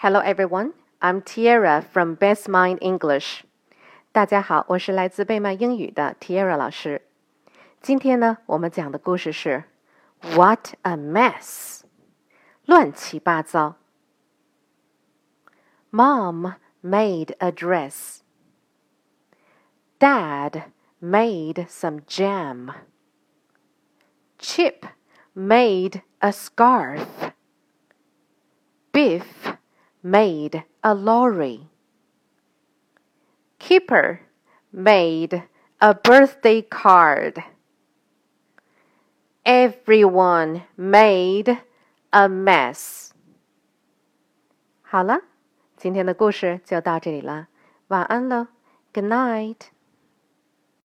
Hello everyone, I'm Tiara from Best Mind English. 大家好，我是来自贝曼英语的 Tiara 老师。今天呢，我们讲的故事是 What a mess，乱七八糟。Mom made a dress. Dad made some jam. Chip made a scarf. Biff made a lorry. Kipper made a birthday card. Everyone made a mess. 好了，今天的故事就到这里了，晚安喽，Good night。